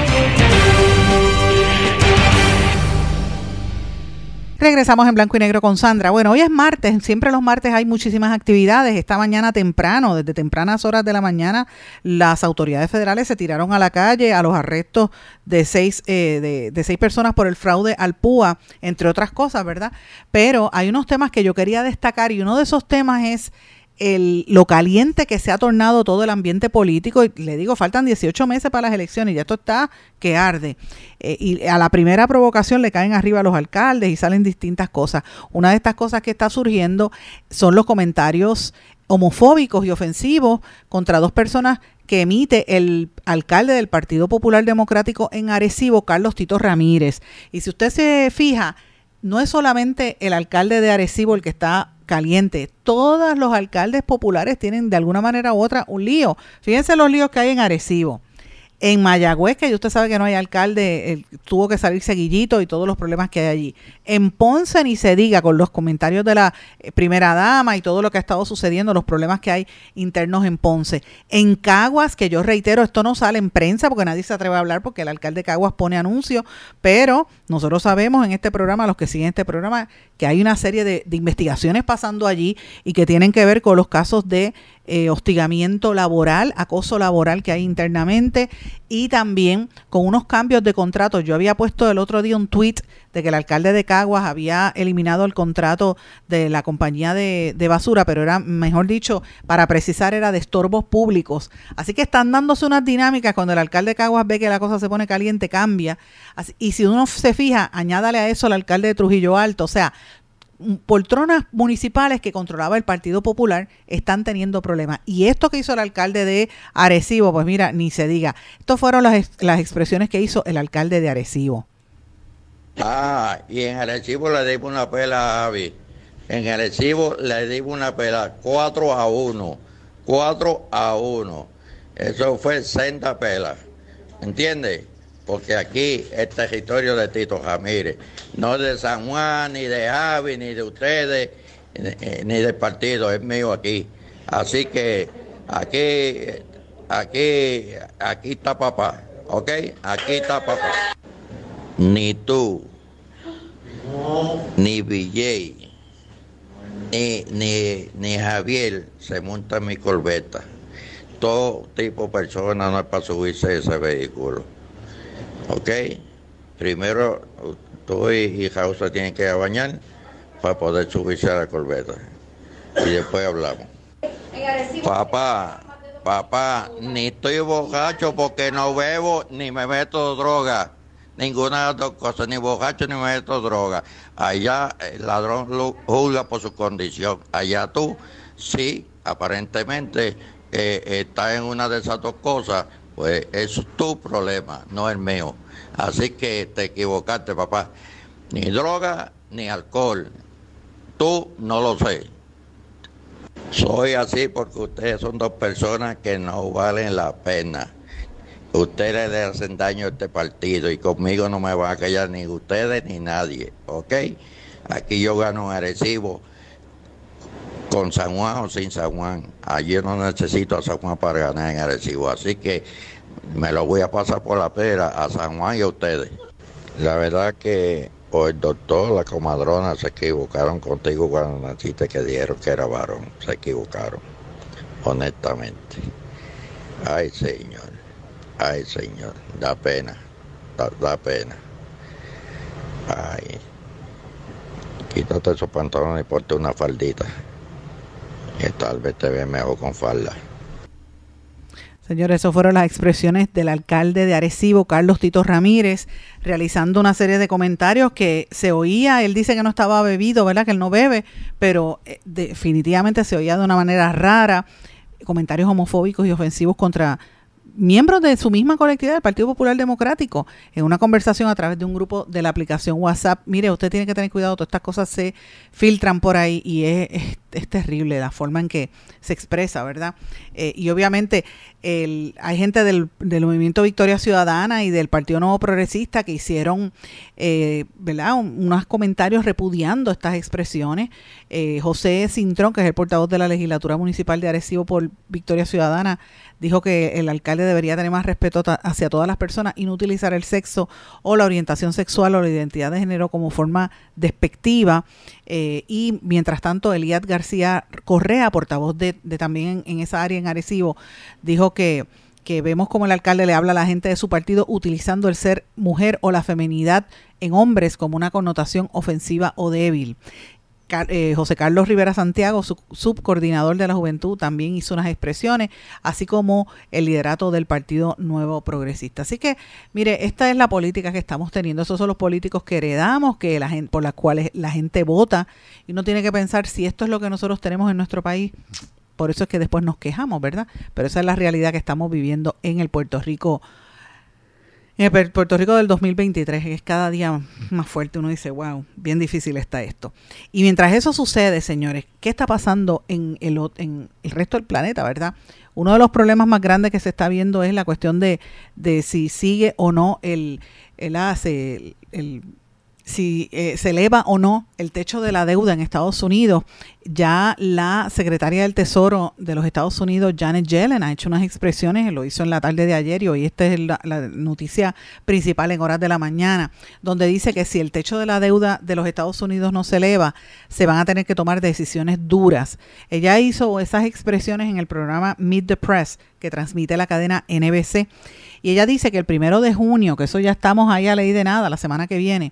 Regresamos en blanco y negro con Sandra. Bueno, hoy es martes, siempre los martes hay muchísimas actividades. Esta mañana temprano, desde tempranas horas de la mañana, las autoridades federales se tiraron a la calle a los arrestos de seis, eh, de, seis personas por el fraude al PUA, entre otras cosas, ¿verdad? Pero hay unos temas que yo quería destacar y uno de esos temas es el, lo caliente que se ha tornado todo el ambiente político. Y le digo, faltan 18 meses para las elecciones y ya esto está que arde. Eh, y a la primera provocación le caen arriba a los alcaldes y salen distintas cosas. Una de estas cosas que está surgiendo son los comentarios homofóbicos y ofensivos contra dos personas que emite el alcalde del Partido Popular Democrático en Arecibo, Carlos Tito Ramírez. Y si usted se fija, no es solamente el alcalde de Arecibo el que está caliente. Todos los alcaldes populares tienen de alguna manera u otra un lío. Fíjense los líos que hay en Arecibo. En Mayagüez, que usted sabe que no hay alcalde, tuvo que salir seguillito y todos los problemas que hay allí. En Ponce ni se diga con los comentarios de la eh, primera dama y todo lo que ha estado sucediendo, los problemas que hay internos en Ponce. En Caguas, que yo reitero, esto no sale en prensa porque nadie se atreve a hablar porque el alcalde de Caguas pone anuncios, pero nosotros sabemos en este programa, los que siguen este programa, que hay una serie de, de investigaciones pasando allí y que tienen que ver con los casos de eh, hostigamiento laboral, acoso laboral que hay internamente y también con unos cambios de contrato. Yo había puesto el otro día un tweet de que el alcalde de Caguas había eliminado el contrato de la compañía de, de, basura, pero era, mejor dicho, para precisar, era de estorbos públicos. Así que están dándose unas dinámicas cuando el alcalde de Caguas ve que la cosa se pone caliente, cambia. Y si uno se fija, añádale a eso al alcalde de Trujillo Alto. O sea, poltronas municipales que controlaba el Partido Popular están teniendo problemas. Y esto que hizo el alcalde de Arecibo, pues mira, ni se diga. Estas fueron las, las expresiones que hizo el alcalde de Arecibo. Ah, y en Arecibo le dimos una pela a Avi. En Arecibo le dimos una pela 4 a 1. 4 a 1. Eso fue senda pela. ¿Entiendes? Porque aquí es territorio de Tito Ramírez, no de San Juan, ni de Javi, ni de ustedes, ni del partido, es mío aquí. Así que aquí, aquí, aquí está papá, ¿ok? Aquí está papá. Ni tú, ni Villay, ni, ni, ni Javier se monta en mi corbeta. Todo tipo de personas no es para subirse ese vehículo. ¿Ok? Primero tú y, Jausa tienen que bañar para poder subirse a la corbeta. Y después hablamos. Papá, papá, ni estoy borracho porque no bebo ni me meto droga. Ninguna de las dos cosas, ni borracho ni me meto droga. Allá el ladrón juzga por su condición. Allá tú, sí, aparentemente eh, estás en una de esas dos cosas, pues es tu problema, no el mío. Así que te equivocaste, papá. Ni droga ni alcohol. Tú no lo sé. Soy así porque ustedes son dos personas que no valen la pena. Ustedes le hacen daño a este partido y conmigo no me va a callar ni ustedes ni nadie, ¿ok? Aquí yo gano un Arecibo con San Juan o sin San Juan. Allí no necesito a San Juan para ganar en Arecibo. Así que me lo voy a pasar por la pera a San Juan y a ustedes. La verdad que o el doctor, la comadrona se equivocaron contigo cuando naciste que dijeron que era varón. Se equivocaron, honestamente. Ay, Señor. Ay, Señor. Da pena. Da, da pena. Ay. Quítate esos pantalones y ponte una faldita. Que tal vez te ve mejor con falda. Señores, eso fueron las expresiones del alcalde de Arecibo, Carlos Tito Ramírez, realizando una serie de comentarios que se oía, él dice que no estaba bebido, ¿verdad? Que él no bebe, pero eh, definitivamente se oía de una manera rara, comentarios homofóbicos y ofensivos contra miembros de su misma colectividad, del Partido Popular Democrático, en una conversación a través de un grupo de la aplicación WhatsApp. Mire, usted tiene que tener cuidado, todas estas cosas se filtran por ahí y es, es, terrible la forma en que se expresa, ¿verdad? Eh, y obviamente el, hay gente del, del, Movimiento Victoria Ciudadana y del Partido Nuevo Progresista que hicieron, eh, ¿verdad?, unos comentarios repudiando estas expresiones. Eh, José Cintrón, que es el portavoz de la legislatura municipal de Arecibo por Victoria Ciudadana, dijo que el alcalde debería tener más respeto hacia todas las personas y no utilizar el sexo o la orientación sexual o la identidad de género como forma despectiva. Eh, y mientras tanto, Eliad García Correa, portavoz de, también en, esa área en Arecibo, dijo que que vemos como el alcalde le habla a la gente de su partido utilizando el ser mujer o la feminidad en hombres como una connotación ofensiva o débil. Eh, José Carlos Rivera Santiago, subcoordinador de la juventud, también hizo unas expresiones, así como el liderato del Partido Nuevo Progresista. Así que, mire, esta es la política que estamos teniendo. Esos son los políticos que heredamos, que la gente, por las cuales la gente vota, y uno tiene que pensar si esto es lo que nosotros tenemos en nuestro país. Por eso es que después nos quejamos, ¿verdad? Pero esa es la realidad que estamos viviendo en el Puerto Rico el Puerto Rico del 2023 es cada día más fuerte. Uno dice, wow, bien difícil está esto. Y mientras eso sucede, señores, ¿qué está pasando en el, en el resto del planeta, verdad? Uno de los problemas más grandes que se está viendo es la cuestión de, de si sigue o no el, el, el, el si eh, se eleva o no el techo de la deuda en Estados Unidos. Ya la secretaria del Tesoro de los Estados Unidos, Janet Yellen, ha hecho unas expresiones, lo hizo en la tarde de ayer y hoy esta es la, noticia principal en horas de la mañana, donde dice que si el techo de la deuda de los Estados Unidos no se eleva, se van a tener que tomar decisiones duras. Ella hizo esas expresiones en el programa Meet the Press que transmite la cadena NBC. Y ella dice que el primero de junio, que eso ya estamos ahí a ley de nada, la semana que viene,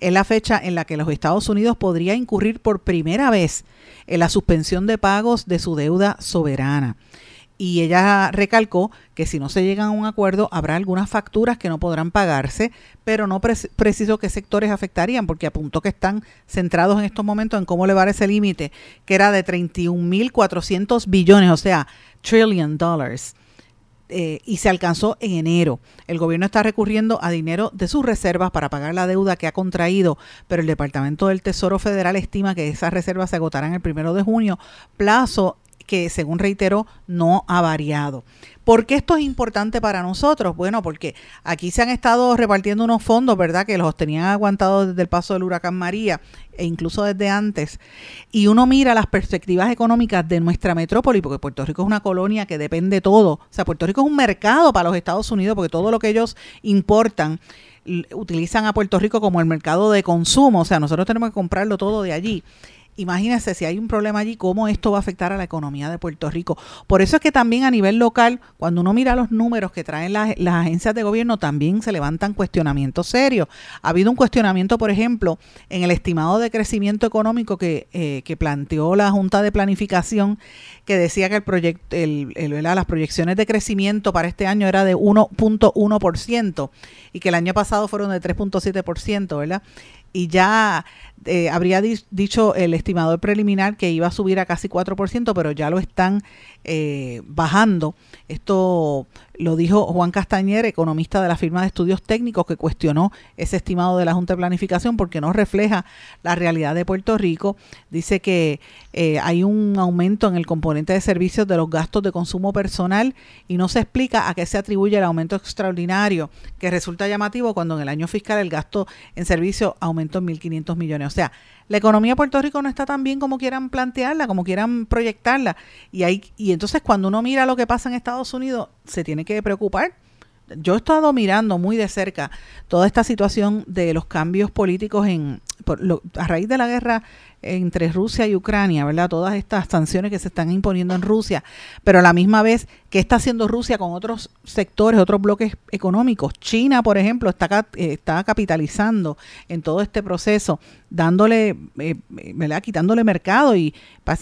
es la fecha en la que los Estados Unidos podría incurrir por primera vez en la suspensión de pagos de su deuda soberana. Y ella recalcó que si no se llega a un acuerdo habrá algunas facturas que no podrán pagarse, pero no preciso qué sectores afectarían, porque apuntó que están centrados en estos momentos en cómo elevar ese límite, que era de 31.400 billones, o sea, trillion dollars. Eh, y se alcanzó en enero. El gobierno está recurriendo a dinero de sus reservas para pagar la deuda que ha contraído, pero el Departamento del Tesoro Federal estima que esas reservas se agotarán el primero de junio, plazo que, según reiteró, no ha variado. ¿Por qué esto es importante para nosotros? Bueno, porque aquí se han estado repartiendo unos fondos, ¿verdad? Que los tenían aguantados desde el paso del huracán María e incluso desde antes. Y uno mira las perspectivas económicas de nuestra metrópoli, porque Puerto Rico es una colonia que depende todo. O sea, Puerto Rico es un mercado para los Estados Unidos, porque todo lo que ellos importan utilizan a Puerto Rico como el mercado de consumo. O sea, nosotros tenemos que comprarlo todo de allí imagínense si hay un problema allí, cómo esto va a afectar a la economía de Puerto Rico. Por eso es que también a nivel local, cuando uno mira los números que traen las, agencias de gobierno, también se levantan cuestionamientos serios. Ha habido un cuestionamiento, por ejemplo, en el estimado de crecimiento económico que, eh, que planteó la Junta de Planificación, que decía que el proyecto, las proyecciones de crecimiento para este año era de 1.1% y que el año pasado fueron de 3.7%, ¿verdad? y ya eh, habría dicho el estimador preliminar que iba a subir a casi 4%, pero ya lo están eh, bajando. Esto lo dijo Juan Castañer, economista de la firma de estudios técnicos, que cuestionó ese estimado de la Junta de Planificación porque no refleja la realidad de Puerto Rico. Dice que eh, hay un aumento en el componente de servicios de los gastos de consumo personal y no se explica a qué se atribuye el aumento extraordinario, que resulta llamativo cuando en el año fiscal el gasto en servicios aumentó en 1.500 millones. O sea, la economía de Puerto Rico no está tan bien como quieran plantearla, como quieran proyectarla. Y, hay, y entonces cuando uno mira lo que pasa en Estados Unidos, se tiene que preocupar. Yo he estado mirando muy de cerca toda esta situación de los cambios políticos en a raíz de la guerra entre Rusia y Ucrania, ¿verdad? Todas estas sanciones que se están imponiendo en Rusia, pero a la misma vez, ¿qué está haciendo Rusia con otros sectores, otros bloques económicos? China, por ejemplo, está, eh, está capitalizando en todo este proceso, dándole, eh, ¿verdad? Quitándole mercado y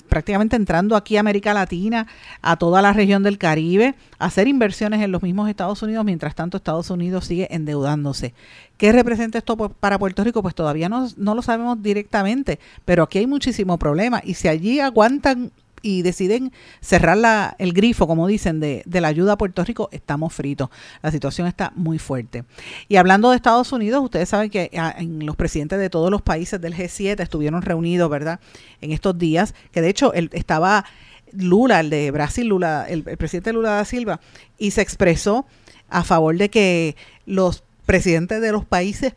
prácticamente entrando aquí a América Latina, a toda la región del Caribe, a hacer inversiones en los mismos Estados Unidos, mientras tanto Estados Unidos sigue endeudándose. ¿Qué representa esto para Puerto Rico? Pues todavía no, no lo sabemos directamente, pero aquí hay muchísimo problema y si allí aguantan y deciden cerrar la, el grifo, como dicen, de, de la ayuda a Puerto Rico, estamos fritos. La situación está muy fuerte. Y hablando de Estados Unidos, ustedes saben que ah, en los presidentes de todos los países del G7 estuvieron reunidos, ¿verdad? En estos días, que de hecho él estaba Lula, el de Brasil, Lula, el, el presidente Lula da Silva, y se expresó a favor de que los presidentes de los países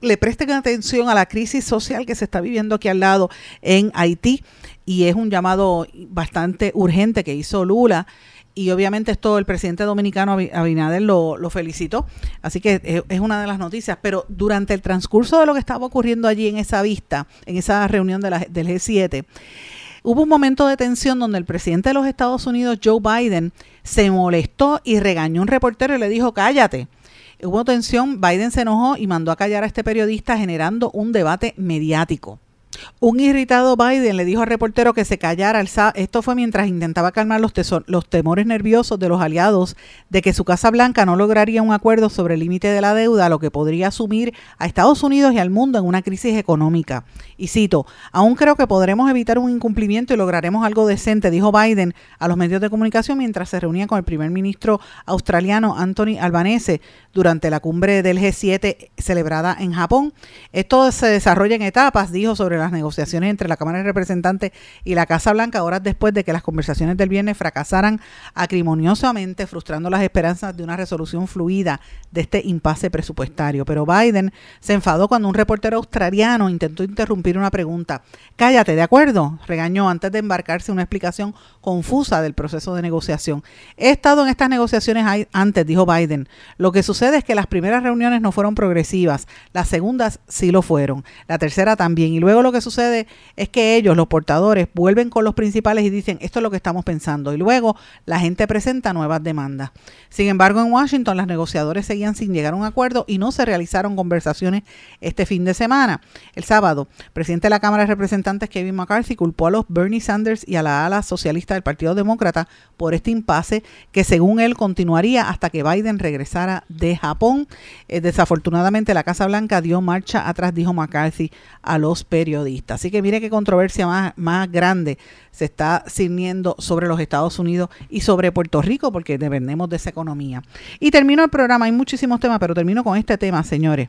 le presten atención a la crisis social que se está viviendo aquí al lado en Haití y es un llamado bastante urgente que hizo Lula y obviamente esto el presidente dominicano Abi- Abinader lo, felicitó, así que es, es una de las noticias, pero durante el transcurso de lo que estaba ocurriendo allí en esa vista, en esa reunión de la- del G7, hubo un momento de tensión donde el presidente de los Estados Unidos, Joe Biden, se molestó y regañó a un reportero y le dijo, cállate. Hubo tensión, Biden se enojó y mandó a callar a este periodista generando un debate mediático. Un irritado Biden le dijo al reportero que se callara. el Esto fue mientras intentaba calmar los, los temores nerviosos de los aliados de que su Casa Blanca no lograría un acuerdo sobre el límite de la deuda, lo que podría sumir a Estados Unidos y al mundo en una crisis económica. Y cito, aún creo que podremos evitar un incumplimiento y lograremos algo decente, dijo Biden a los medios de comunicación mientras se reunía con el primer ministro australiano Anthony Albanese durante la cumbre del G7 celebrada en Japón. Esto se desarrolla en etapas, dijo, sobre las negociaciones entre la Cámara de Representantes y la Casa Blanca, horas después de que las conversaciones del viernes fracasaran acrimoniosamente, frustrando las esperanzas de una resolución fluida de este impasse presupuestario. Pero Biden se enfadó cuando un reportero australiano intentó interrumpir una pregunta. Cállate, ¿de acuerdo? Regañó antes de embarcarse una explicación confusa del proceso de negociación. He estado en estas negociaciones antes, dijo Biden. Lo que sucede es que las primeras reuniones no fueron progresivas, las segundas sí lo fueron, la tercera también. Y luego lo que sucede es que ellos, los portadores, vuelven con los principales y dicen, esto es lo que estamos pensando. Y luego la gente presenta nuevas demandas. Sin embargo, en Washington los negociadores seguían sin llegar a un acuerdo y no se realizaron conversaciones este fin de semana. El sábado, el presidente de la Cámara de Representantes, Kevin McCarthy, culpó a los Bernie Sanders y a la ala socialista del Partido Demócrata por este impasse que según él continuaría hasta que Biden regresara de Japón. Eh, desafortunadamente la Casa Blanca dio marcha atrás, dijo McCarthy a los periodistas. Así que mire qué controversia más, más grande se está ciñendo sobre los Estados Unidos y sobre Puerto Rico porque dependemos de esa economía. Y termino el programa, hay muchísimos temas, pero termino con este tema, señores.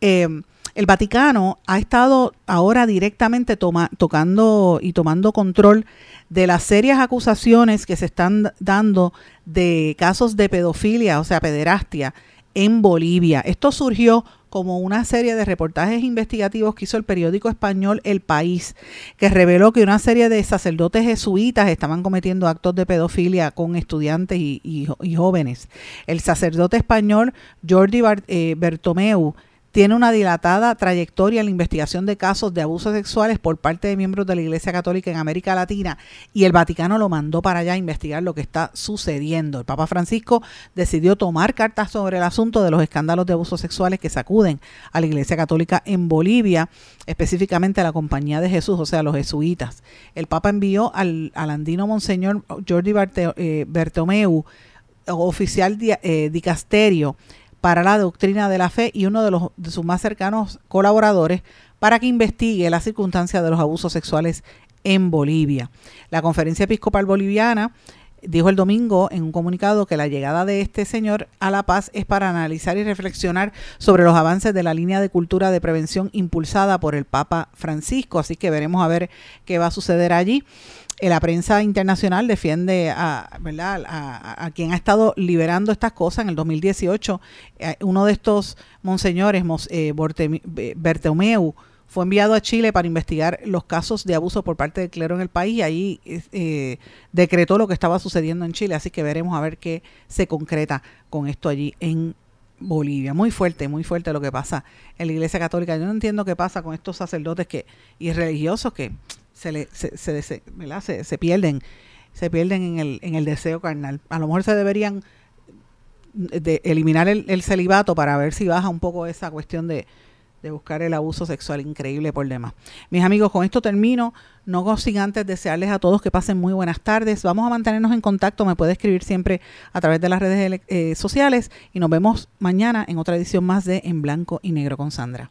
Eh, el Vaticano ha estado ahora directamente tocando y tomando control de las serias acusaciones que se están dando de casos de pedofilia, o sea, pederastia, en Bolivia. Esto surgió como una serie de reportajes investigativos que hizo el periódico español El País, que reveló que una serie de sacerdotes jesuitas estaban cometiendo actos de pedofilia con estudiantes y, jóvenes. El sacerdote español Jordi eh, Bertomeu tiene una dilatada trayectoria en la investigación de casos de abusos sexuales por parte de miembros de la Iglesia Católica en América Latina y el Vaticano lo mandó para allá a investigar lo que está sucediendo. El Papa Francisco decidió tomar cartas sobre el asunto de los escándalos de abusos sexuales que sacuden a la Iglesia Católica en Bolivia, específicamente a la Compañía de Jesús, o sea, los jesuitas. El Papa envió al, andino Monseñor Jordi Barte- eh, Bertomeu, oficial eh, dicasterio, para la doctrina de la fe y uno de, los, de sus más cercanos colaboradores para que investigue las circunstancias de los abusos sexuales en Bolivia. La Conferencia Episcopal Boliviana dijo el domingo en un comunicado que la llegada de este señor a La Paz es para analizar y reflexionar sobre los avances de la línea de cultura de prevención impulsada por el Papa Francisco. Así que veremos a ver qué va a suceder allí. La prensa internacional defiende a, quien ha estado liberando estas cosas. En el 2018, eh, uno de estos monseñores, eh, Bertomeu, fue enviado a Chile para investigar los casos de abuso por parte del clero en el país y ahí eh, decretó lo que estaba sucediendo en Chile. Así que veremos a ver qué se concreta con esto allí en Bolivia. Muy fuerte, muy fuerte lo que pasa en la Iglesia Católica. Yo no entiendo qué pasa con estos sacerdotes que y religiosos que se, le, se, se, se- se, se pierden se pierden en el, en el deseo carnal. A lo mejor se deberían de eliminar el, el celibato para ver si baja un poco esa cuestión de, de buscar el abuso sexual increíble por demás. Mis amigos, con esto termino. No sin antes desearles a todos que pasen muy buenas tardes. Vamos a mantenernos en contacto. Me puede escribir siempre a través de las redes eh, sociales y nos vemos mañana en otra edición más de En Blanco y Negro con Sandra.